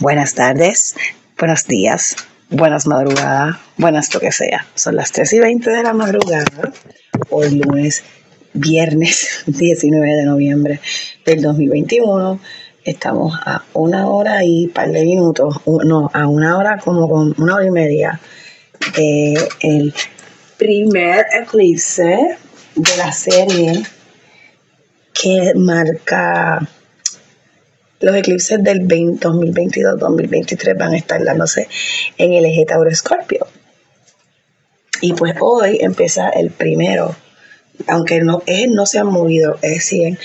Buenas tardes, buenos días, buenas madrugadas, buenas lo que sea. Son las 3 y 20 de la madrugada, hoy lunes, viernes 19 de noviembre del 2021. Estamos a una hora y par de minutos, no, a una hora como con una hora y media de el primer eclipse de la serie que marca los eclipses del 2022-2023 van a estar dándose en el eje Tauro Escorpio. Y pues hoy empieza el primero, aunque no, no se han movido, es decir,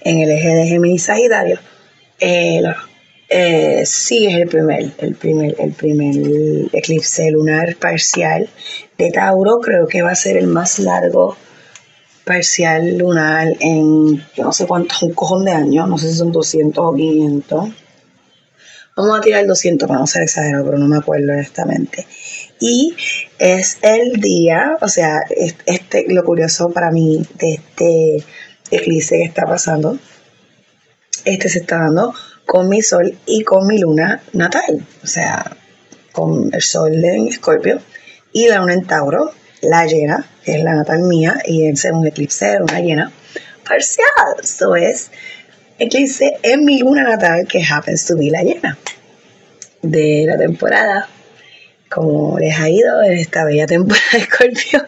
en, el eje de Géminis Sagitario, eh, sí es el primer, el primer, el primer eclipse lunar parcial de Tauro, creo que va a ser el más largo parcial lunar en yo no sé cuántos, un cojón de años, no sé si son 200 o 500. Vamos a tirar 200 para no ser exagerado, pero no me acuerdo honestamente. Y es el día, o sea, este, lo curioso para mí de este eclipse que está pasando, este se está dando con mi sol y con mi luna natal, o sea, con el sol en Escorpio y la luna en Tauro, la llena, que es la natal mía, y ese es un eclipse una llena parcial. Esto es eclipse en mi luna natal, que happens to be la llena de la temporada. Como les ha ido en esta bella temporada de Escorpio.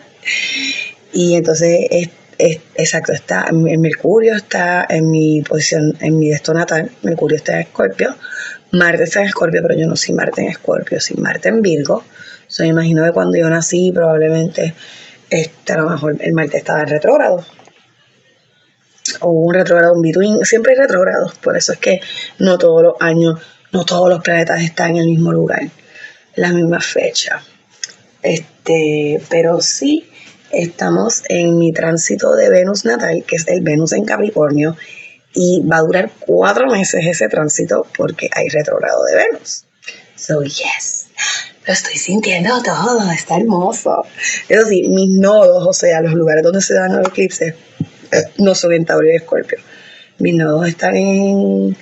Y entonces, es, exacto, está, el Mercurio está en mi posición, en mi destino natal. Mercurio está en Escorpio. Marte está en Escorpio, pero yo no soy Marte en Escorpio, soy Marte en Virgo. So, me imagino que cuando yo nací, probablemente este, a lo mejor el Marte estaba en retrógrado. O un retrógrado, un between. Siempre hay retrógrados. Por eso es que no todos los años, no todos los planetas están en el mismo lugar, la misma fecha. Este, pero sí estamos en mi tránsito de Venus natal, que es el Venus en Capricornio, y va a durar cuatro meses ese tránsito porque hay retrógrado de Venus. So, yes lo estoy sintiendo todo, está hermoso. Eso sí, mis nodos, o sea, los lugares donde se dan los eclipses, eh, no son en Tauro y Escorpio. Mis nodos están en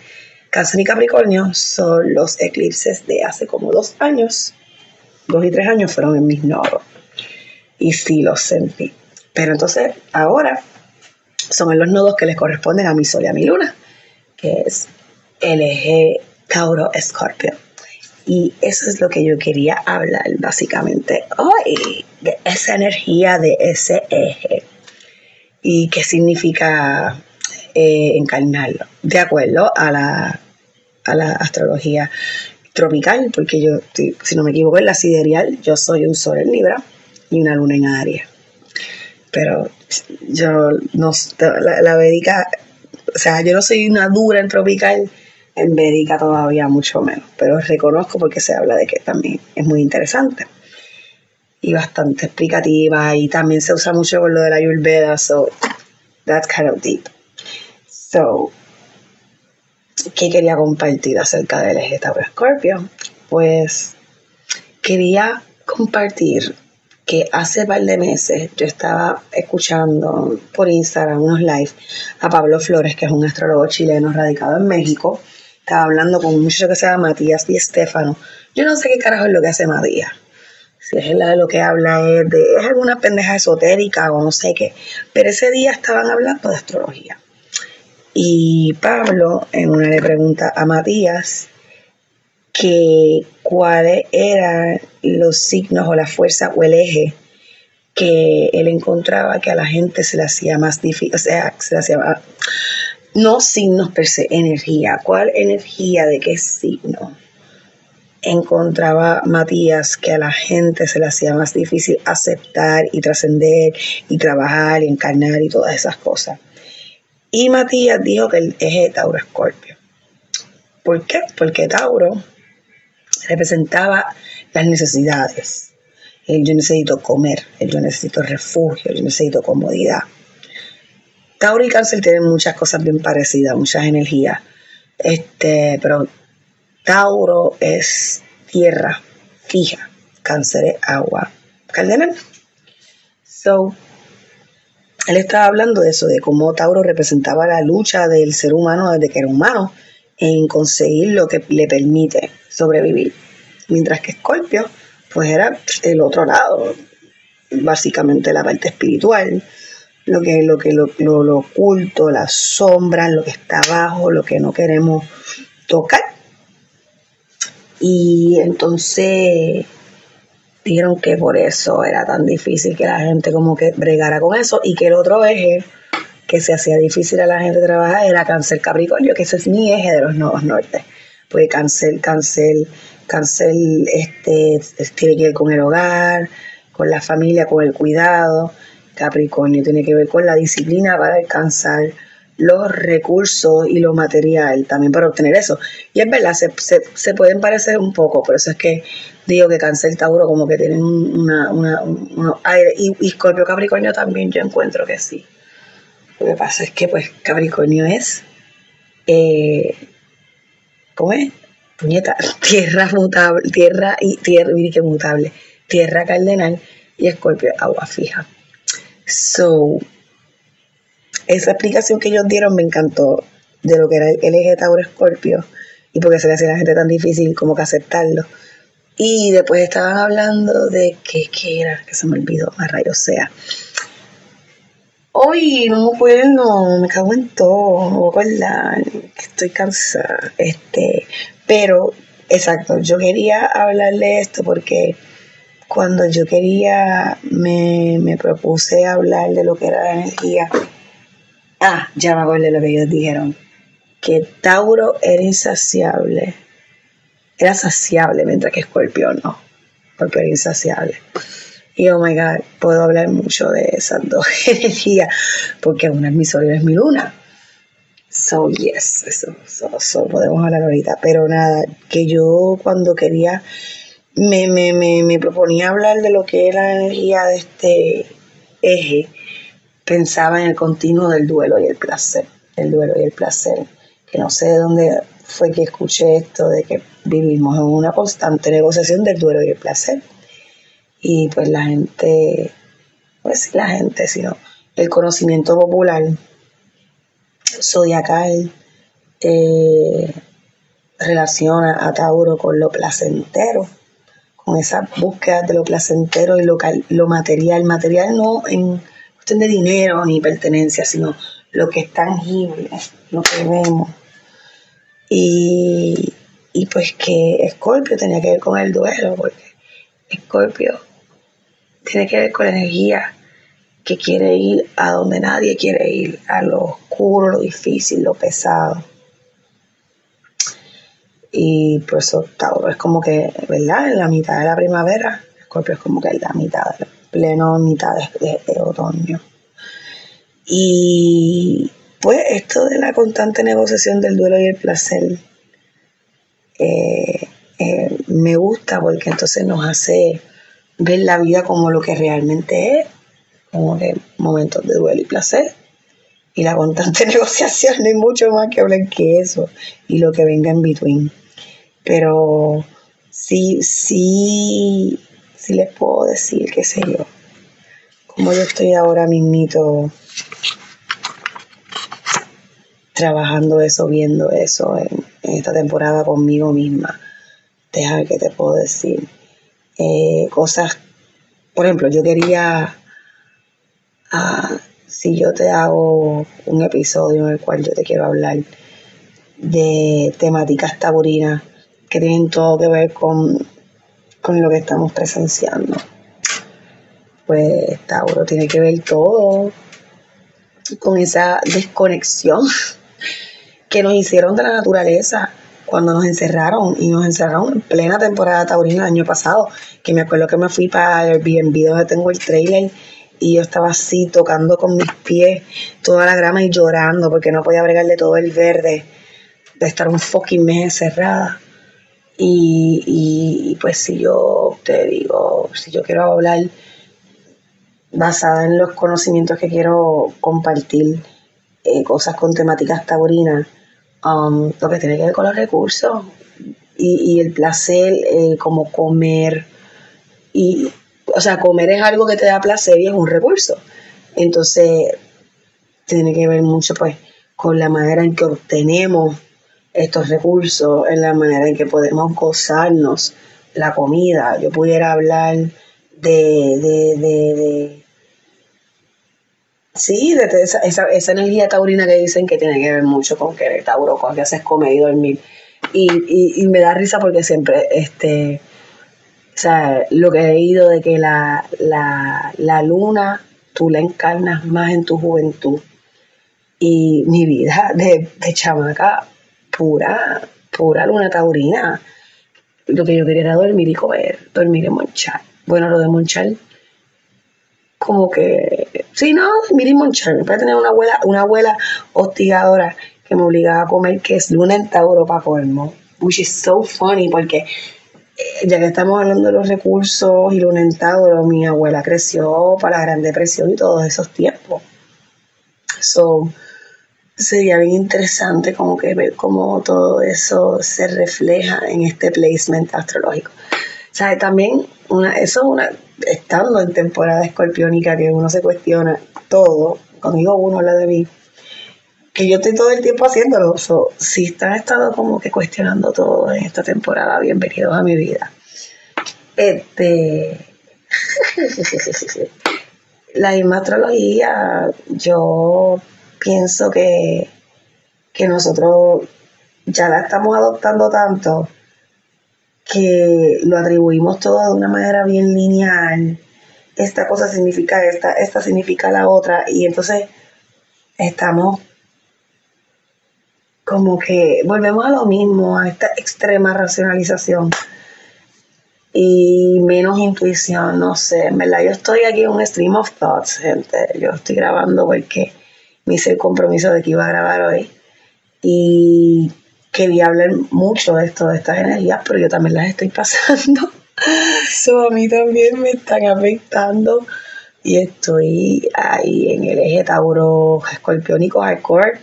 Cáncer y Capricornio, son los eclipses de hace como dos años, dos y tres años fueron en mis nodos. Y sí los sentí. Pero entonces, ahora son en los nodos que les corresponden a mi Sol y a mi Luna, que es el eje Tauro-Escorpio. Y eso es lo que yo quería hablar básicamente hoy, de esa energía de ese eje y qué significa eh, encarnarlo, de acuerdo a la, a la astrología tropical, porque yo, si no me equivoco, en la sidereal yo soy un sol en Libra y una luna en Aries. Pero yo no, la, la o sea, yo no soy una dura en tropical, en Védica todavía mucho menos, pero reconozco porque se habla de que también es muy interesante y bastante explicativa y también se usa mucho con lo de la Ayurveda, so that's kind of deep. So, ¿qué quería compartir acerca del eje Tauro Scorpio? Pues quería compartir que hace par de meses yo estaba escuchando por Instagram unos live a Pablo Flores, que es un astrólogo chileno radicado en México, estaba hablando con un muchacho que se llama Matías y Estefano. Yo no sé qué carajo es lo que hace Matías. Si es de lo que habla es de es alguna pendeja esotérica o no sé qué. Pero ese día estaban hablando de astrología. Y Pablo en una le pregunta a Matías que cuáles eran los signos o la fuerza o el eje que él encontraba que a la gente se le hacía más difícil, o sea, se le hacía más, no signos per se, energía. ¿Cuál energía de qué signo? Encontraba Matías que a la gente se le hacía más difícil aceptar y trascender y trabajar y encarnar y todas esas cosas. Y Matías dijo que el eje Tauro Escorpio. ¿Por qué? Porque Tauro representaba las necesidades. El yo necesito comer, el yo necesito refugio, yo necesito comodidad. Tauro y Cáncer tienen muchas cosas bien parecidas, muchas energías. Este, pero Tauro es tierra fija, Cáncer es agua cardenal. So, él estaba hablando de eso, de cómo Tauro representaba la lucha del ser humano desde que era humano en conseguir lo que le permite sobrevivir. Mientras que Escorpio, pues era el otro lado, básicamente la parte espiritual, lo que, lo que lo, lo, oculto, las sombras, lo que está abajo, lo que no queremos tocar. Y entonces dijeron que por eso era tan difícil que la gente como que bregara con eso y que el otro eje que se hacía difícil a la gente trabajar era cáncer capricornio, que ese es mi eje de los nuevos nortes. Pues cáncer, cáncer, cáncer este, tiene que ver con el hogar, con la familia, con el cuidado. Capricornio tiene que ver con la disciplina para alcanzar los recursos y lo material también para obtener eso. Y es verdad, se, se, pueden parecer un poco, por eso es que digo que Cáncer Tauro como que tienen una, una, aire. Y, y Scorpio Capricornio también yo encuentro que sí. Lo que pasa es que pues Capricornio es, eh, ¿cómo es? Puñeta, tierra mutable, tierra y tierra, que mutable, tierra cardenal y Escorpio agua fija. So, esa explicación que ellos dieron me encantó de lo que era el eje Tauro Escorpio y porque se le hacía a la gente tan difícil como que aceptarlo. Y después estaban hablando de que, que era, que se me olvidó, a rayos sea. Hoy no puedo, me cago en todo, no puedo que estoy cansada. Este, pero, exacto, yo quería hablarle esto porque cuando yo quería, me, me propuse hablar de lo que era la energía. Ah, ya me acuerdo de lo que ellos dijeron. Que Tauro era insaciable. Era saciable, mientras que Escorpio no. Porque era insaciable. Y oh my god, puedo hablar mucho de esas dos energías, porque una es mi sol y una es mi luna. So, yes, eso, eso, podemos hablar ahorita. Pero nada, que yo cuando quería, me, me, me, me proponía hablar de lo que era la energía de este eje, pensaba en el continuo del duelo y el placer. El duelo y el placer. Que no sé de dónde fue que escuché esto de que vivimos en una constante negociación del duelo y el placer y pues la gente, pues la gente, sino el conocimiento popular zodiacal eh, relaciona a Tauro con lo placentero, con esa búsqueda de lo placentero y lo, lo material, material no en cuestión de dinero ni pertenencia, sino lo que es tangible, lo que vemos. Y, y pues que Escorpio tenía que ver con el duelo, porque Escorpio tiene que ver con la energía que quiere ir a donde nadie quiere ir, a lo oscuro, lo difícil, lo pesado. Y por eso Tauro es como que, ¿verdad? En la mitad de la primavera, Escorpio es como que en la mitad, del pleno mitad de, otoño. Y pues esto de la constante negociación del duelo y el placer eh, eh, me gusta porque entonces nos hace ver la vida como lo que realmente es, como que momentos de duelo y placer. Y la constante negociación, no hay mucho más que hablar que eso y lo que venga en between. Pero sí, sí, sí les puedo decir, qué sé yo, como yo estoy ahora mismito trabajando eso, viendo eso en, esta temporada conmigo misma. Deja que te puedo decir eh, cosas, por ejemplo, yo quería, ah, si yo te hago un episodio en el cual yo te quiero hablar de temáticas taurinas que tienen todo que ver con, con lo que estamos presenciando. Pues Tauro tiene que ver todo con esa desconexión que nos hicieron de la naturaleza cuando nos encerraron y nos encerraron en plena temporada taurina el año pasado, que me acuerdo que me fui para el Airbnb donde tengo el trailer y yo estaba así tocando con mis pies toda la grama y llorando porque no podía bregarle todo el verde de estar un fucking mes encerrada. Y, y, pues si yo te digo, si yo quiero hablar basada en los conocimientos que quiero compartir, eh, cosas con temáticas taurinas, Um, lo que tiene que ver con los recursos y, el placer, eh, como comer. Y, o sea, comer es algo que te da placer y es un recurso. Entonces, tiene que ver mucho, pues, con la manera en que obtenemos estos recursos, en la manera en que podemos gozarnos la comida. Yo pudiera hablar de, de, de, sí, de esa, esa, esa, energía taurina que dicen que tiene que ver mucho con que el Tauro con que haces comer y dormir. Y, y, me da risa porque siempre, este, o sea, lo que he leído de que la, la, la luna tú la encarnas más en tu juventud. Y mi vida de, de chamaca, pura, pura luna taurina. Lo que yo quería era dormir y comer, dormir y monchar. Bueno, lo de monchar, como que, sí, no, dormir y monchar. Voy a tener una abuela, una abuela hostigadora que me obligaba a comer, que es luna en Tauro para colmo. Which is so funny, porque eh, ya que estamos hablando de los recursos y luna en Tauro, mi abuela creció para la Gran Depresión y todos esos tiempos. So, sería bien interesante como que ver cómo todo eso se refleja en este placement astrológico. O también una, eso es una, estando en temporada escorpiónica que uno se cuestiona todo, conmigo uno habla de mí, que yo estoy todo el tiempo haciéndolo. So, si están estado como que cuestionando todo en esta temporada, bienvenidos a mi vida. Este la misma astrología, yo pienso que, que nosotros ya la estamos adoptando tanto que lo atribuimos todo de una manera bien lineal. Esta cosa significa esta, esta significa la otra, y entonces estamos como que volvemos a lo mismo, a esta extrema racionalización. Y menos intuición, no sé, en verdad yo estoy aquí en un stream of thoughts, gente, yo estoy grabando porque me hice el compromiso de que iba a grabar hoy y quería hablar mucho de esto, de estas energías, pero yo también las estoy pasando, so, a mí también me están afectando y estoy ahí en el eje Tauro escorpiónico hardcore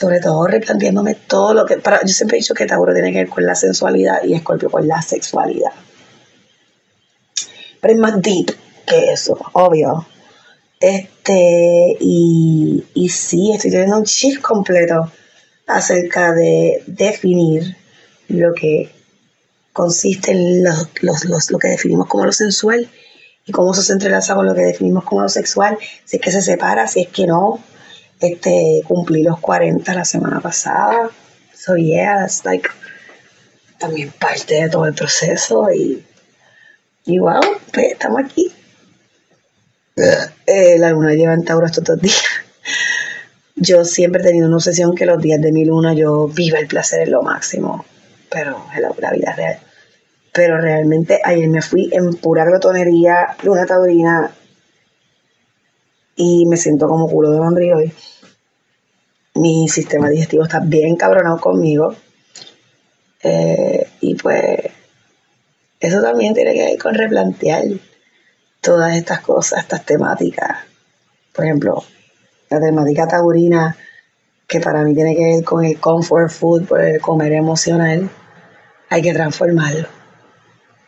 sobre todo replanteándome todo lo que... Para, yo siempre he dicho que Tauro tiene que ver con la sensualidad y Escorpio con la sexualidad. Pero es más deep que eso, obvio. Este, y, y sí, estoy teniendo un shift completo acerca de definir lo que consiste en los, los, los, lo que definimos como lo sensual y cómo eso se entrelaza con lo que definimos como lo sexual, si es que se separa, si es que no, este, cumplí los 40 la semana pasada. So yeah, that's like también parte de todo el proceso y, y wow, pues estamos aquí. Eh, la luna lleva en Tauro estos dos días. Yo siempre he tenido una obsesión que los días de mi luna yo viva el placer en lo máximo, pero es la, vida real. Pero realmente ayer me fui en pura glotonería, luna taurina, y me siento como culo de mandrillo hoy. Mi sistema digestivo está bien cabronado conmigo. Eh, y pues eso también tiene que ver con replantear todas estas cosas, estas temáticas. Por ejemplo, la temática taurina, que para mí tiene que ver con el comfort food, por el comer emocional, hay que transformarlo.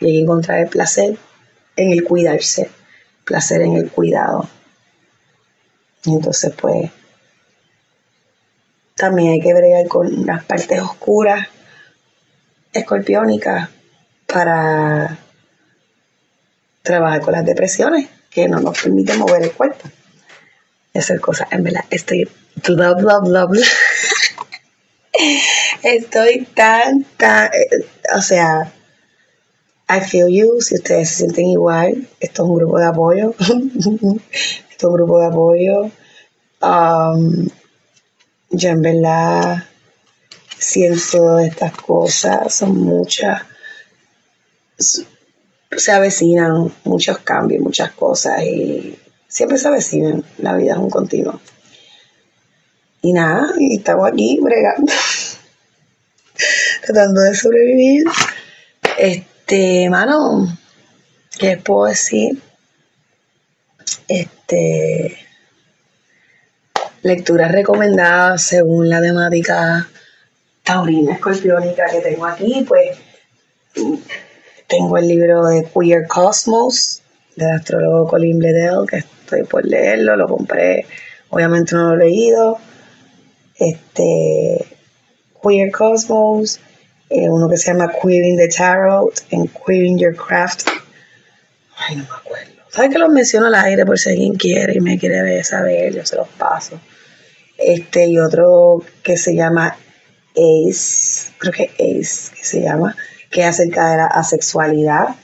Y hay que encontrar el placer en el cuidarse, placer en el cuidado. Y entonces, pues, también hay que bregar con las partes oscuras, escorpiónicas, para trabajar con las depresiones que no nos permiten mover el cuerpo. Y hacer cosas, en verdad, estoy bla bla bla bla. estoy tan, tan, eh, o sea, I feel you, si ustedes se sienten igual, esto es un grupo de apoyo, esto es un grupo de apoyo. Um, yo en verdad siento estas cosas, son muchas, se avecinan muchos cambios, muchas cosas y siempre se avecinan, la vida es un continuo. Y nada, y estamos aquí bregando, tratando de sobrevivir. Este, mano, ¿qué puedo decir? Este, lecturas recomendadas según la temática taurina escorpiónica que tengo aquí, pues tengo el libro de Queer Cosmos del astrólogo Colin Bledel, que estoy por leerlo, lo compré, obviamente no lo he leído. Este Queer Cosmos, eh, uno que se llama Queering the Tarot en Queering Your Craft. Ay, no me acuerdo. ¿Sabes que los menciono al aire por si alguien quiere y me quiere saber? Yo se los paso. Este y otro que se llama Ace, creo que Ace, que se llama, que es acerca de la asexualidad.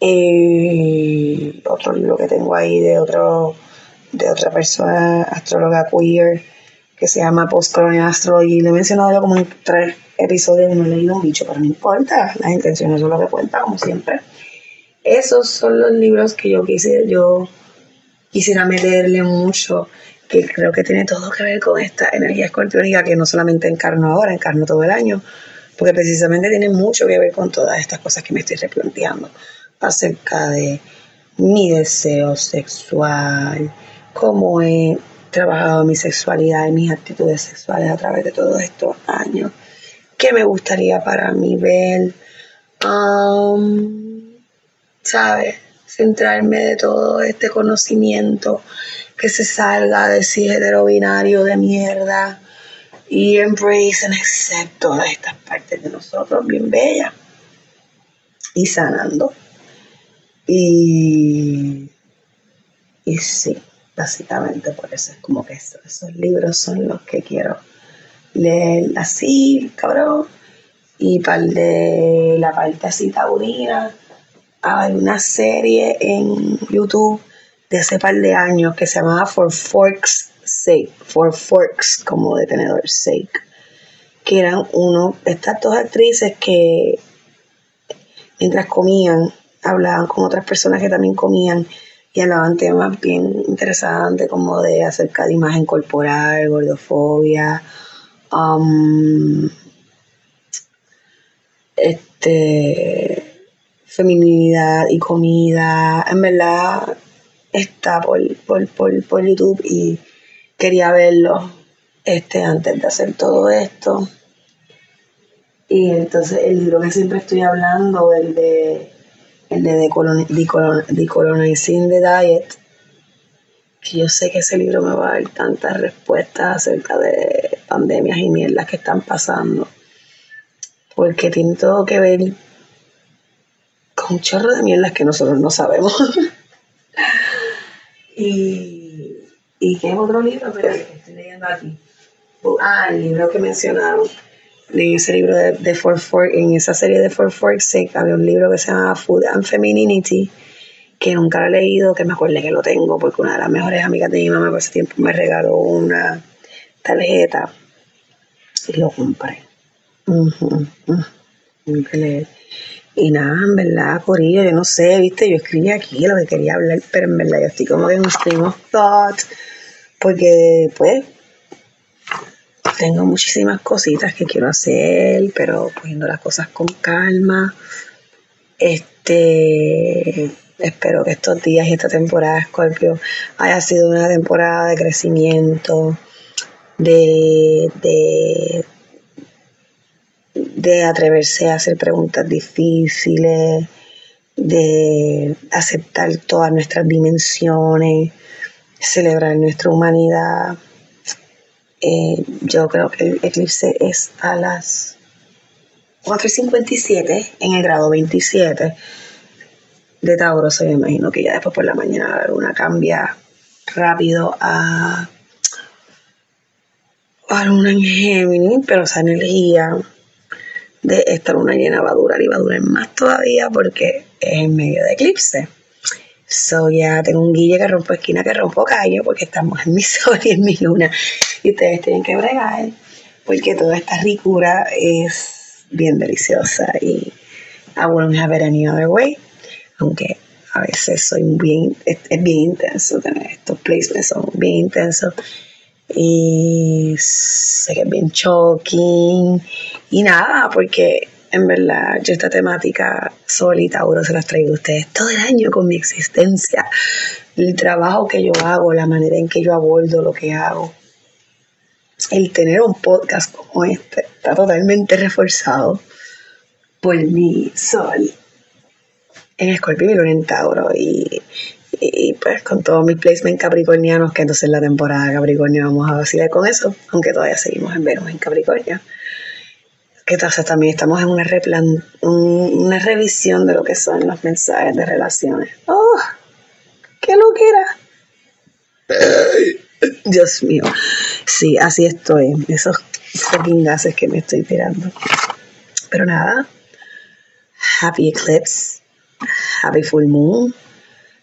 Eh, otro libro que tengo ahí de otro de otra persona, astróloga queer, que se llama Postcolonial Astrology. Le he mencionado como en tres episodios y no he leído un bicho, pero no importa, las intenciones son lo que cuenta, como siempre. Esos son los libros que yo quise, yo quisiera meterle mucho, que creo que tiene todo que ver con esta energía escorpiónica que no solamente encarno ahora, encarno todo el año, porque precisamente tiene mucho que ver con todas estas cosas que me estoy replanteando acerca de mi deseo sexual, cómo he trabajado mi sexualidad y mis actitudes sexuales a través de todos estos años, qué me gustaría para mí ver, um, ¿sabes? Centrarme de todo este conocimiento que se salga de ese hetero binario de mierda y embrace and accept todas estas partes de nosotros bien bellas y sanando. Y, y sí, básicamente por eso es como que esos libros son los que quiero leer así, cabrón. Y para de la parte así taurina, hay una serie en YouTube de hace par de años que se llamaba For Forks Sake, For Forks como de tenedor sake, que eran uno, estas dos actrices que mientras comían, hablaban con otras personas que también comían y hablaban temas bien interesantes como de acerca de imagen corporal, gordofobia, um, este, feminidad y comida. En verdad está por, por, por, por YouTube y quería verlo este, antes de hacer todo esto. Y entonces el libro que siempre estoy hablando, el de el de Decolonizing the Diet, que yo sé que ese libro me va a dar tantas respuestas acerca de pandemias y mierdas que están pasando, porque tiene todo que ver con un chorro de mierdas que nosotros no sabemos. y, y qué es otro libro estoy leyendo aquí. Ah, el libro que mencionaron. Leí ese libro de, de Four Fork, en esa serie de Four Forks había un libro que se llama Food and Femininity, que nunca lo he leído, que me acuerdo que lo tengo, porque una de las mejores amigas de mi mamá por ese tiempo me regaló una tarjeta y lo compré. Y nada, en verdad, Corillo, yo no sé, viste, yo escribí aquí lo que quería hablar, pero en verdad yo estoy como que en un stream of thought, porque pues tengo muchísimas cositas que quiero hacer, pero poniendo las cosas con calma. Este, espero que estos días y esta temporada Scorpio haya sido una temporada de crecimiento, de, de, de atreverse a hacer preguntas difíciles, de aceptar todas nuestras dimensiones, celebrar nuestra humanidad eh, yo creo que el eclipse es a las 4.57 en el grado 27 de Tauro. Se me imagino que ya después por la mañana la luna cambia rápido a, a luna en Géminis, pero esa energía de esta luna llena va a durar y va a durar más todavía porque es en medio de eclipse. So ya tengo un guille que rompo esquina, que rompo caño, porque estamos en mi sol y en mi luna. Y ustedes tienen que bregar, porque toda esta ricura es bien deliciosa. Y I wouldn't have it any other way. Aunque a veces soy bien, es, bien intenso tener estos placements, son bien intensos. Y sé que es bien shocking. Y nada, porque en verdad, yo esta temática Sol y Tauro se las traigo a ustedes todo el año con mi existencia. El trabajo que yo hago, la manera en que yo abordo lo que hago. El tener un podcast como este está totalmente reforzado por mi Sol en Escorpio y en Tauro. Y, pues con todos mis placements capricornianos, que entonces la temporada Capricornio vamos a vacilar con eso, aunque todavía seguimos en Venus en Capricornio. Que entonces también estamos en una, replan una revisión de lo que son los mensajes de relaciones. ¡Oh! ¡Qué loquera! Dios mío. Sí, así estoy. Esos fucking gases que me estoy tirando. Pero nada. Happy eclipse. Happy full moon.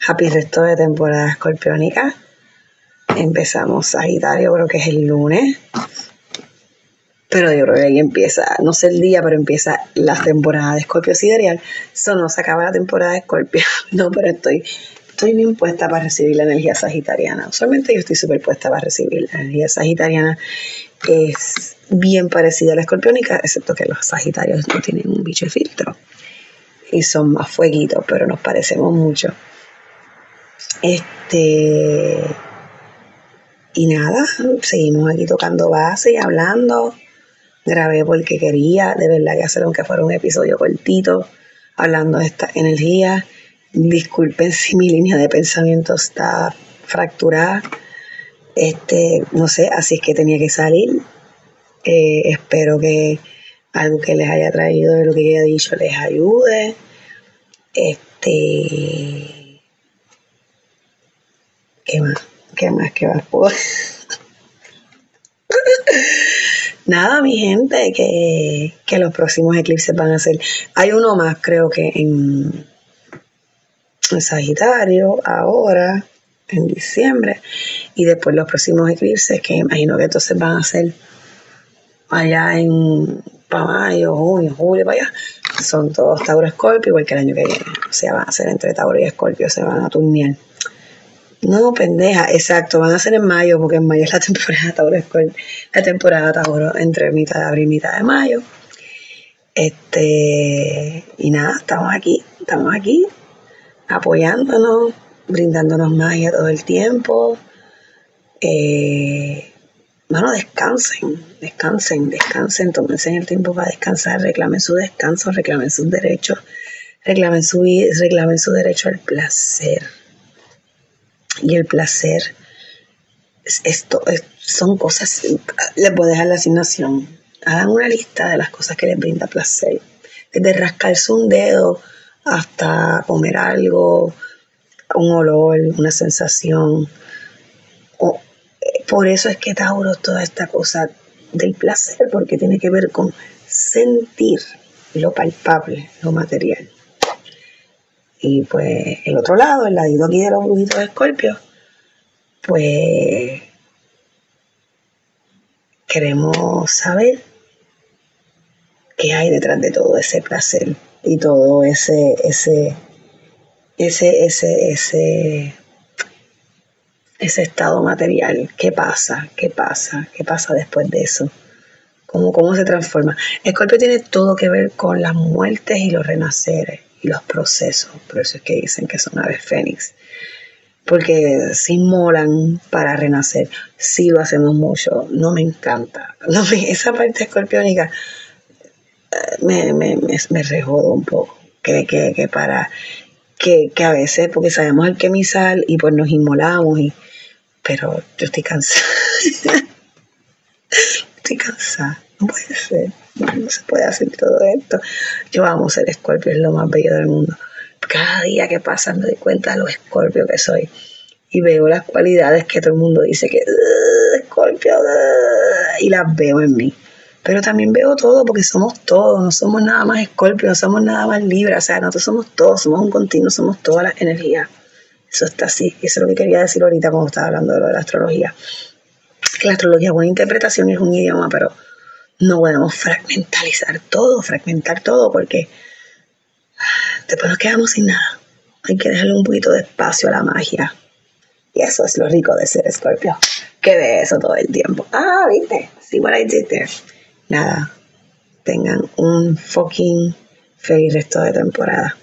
Happy resto de temporada escorpiónica. Empezamos Sagitario, creo que es el lunes. Pero yo creo que ahí empieza, no sé el día, pero empieza la temporada de Escorpio sidereal. Eso no se acaba la temporada de Escorpio. No, pero estoy estoy bien puesta para recibir la energía sagitariana. Usualmente yo estoy súper puesta para recibir la energía sagitariana. Es bien parecida a la escorpiónica, excepto que los sagitarios no tienen un bicho de filtro y son más fueguitos, pero nos parecemos mucho. Este. Y nada, seguimos aquí tocando base y hablando. Grabé porque quería, de verdad que hacer aunque fuera un episodio cortito, hablando de esta energía. Disculpen si mi línea de pensamiento está fracturada. Este, no sé, así es que tenía que salir. Eh, espero que algo que les haya traído de lo que he dicho les ayude. Este. ¿Qué más? ¿Qué más? ¿Qué más puedo? Nada, mi gente, que, que los próximos eclipses van a ser. Hay uno más, creo que en Sagitario ahora, en diciembre, y después los próximos eclipses, que imagino que entonces van a ser allá en para mayo, junio, julio, para allá, son todos Tauro Escorpio, igual que el año que viene. O sea, van a ser entre Tauro y Escorpio, se van a turnear. No, pendeja, exacto, van a ser en mayo, porque en mayo es la temporada Tauro la temporada Tauro entre mitad de abril y mitad de mayo. Este, y nada, estamos aquí, estamos aquí apoyándonos, brindándonos magia todo el tiempo. Eh, bueno, descansen, descansen, descansen, tómense el tiempo para descansar, reclamen su descanso, reclamen sus derechos, reclamen su, reclamen su derecho al placer. Y el placer, esto son cosas, les voy a dejar la asignación. Hagan una lista de las cosas que les brinda placer. Desde rascarse un dedo hasta comer algo, un olor, una sensación. Eh, por eso es que Tauro toda esta cosa del placer, porque tiene que ver con sentir lo palpable, lo material. Y pues el otro lado, el ladito aquí de los brujitos de Escorpio, pues queremos saber qué hay detrás de todo ese placer y todo ese, ese, ese, ese, ese, ese estado material. ¿Qué pasa? ¿Qué pasa? ¿Qué pasa después de eso? ¿Cómo, cómo se transforma? Escorpio tiene todo que ver con las muertes y los renaceres los procesos. Por eso es que dicen que son aves fénix. Porque se inmolan para renacer. Sí lo hacemos mucho. No me encanta. Esa parte escorpiónica me, me, me, me rejodo un poco. Que, que, que para que, que, a veces, porque sabemos el quemisal y pues nos inmolamos, y, pero yo estoy cansada. estoy cansada. No puede ser. No, se puede hacer todo esto. Yo amo ser escorpio, es lo más bello del mundo. Cada día que pasa me doy cuenta de lo escorpio que soy. Y veo las cualidades que todo el mundo dice que escorpio, y las veo en mí pero también veo todo porque somos todos, no somos nada más Escorpio, no somos nada más Libra, o sea, nosotros somos todos, somos un continuo, somos todas las energías. Eso está así, eso es lo que quería decir ahorita cuando estaba hablando de lo de la astrología. Que la astrología es una interpretación, es un idioma, pero no podemos fragmentalizar todo, fragmentar todo, porque después nos quedamos sin nada. Hay que dejarle un poquito de espacio a la magia. Y eso es lo rico de ser Escorpio, que ve eso todo el tiempo. Ah, viste, see what I did there nada, tengan un fucking feliz resto de temporada.